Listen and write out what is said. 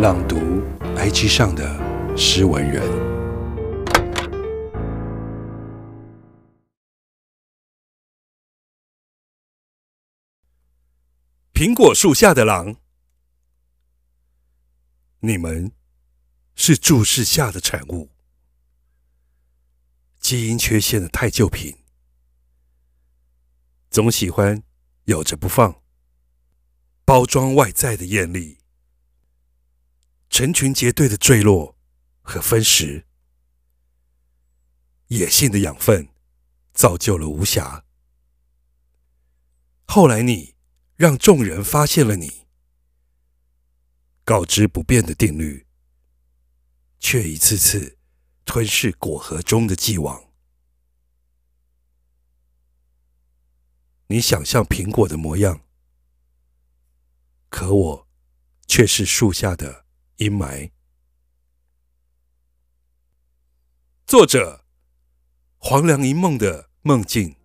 朗读 IG 上的诗文人。苹果树下的狼，你们是注视下的产物，基因缺陷的太旧品，总喜欢咬着不放，包装外在的艳丽。成群结队的坠落和分食，野性的养分造就了无暇。后来你让众人发现了你，告知不变的定律，却一次次吞噬果核中的既往。你想象苹果的模样，可我却是树下的。阴霾。作者：黄粱一梦的梦境。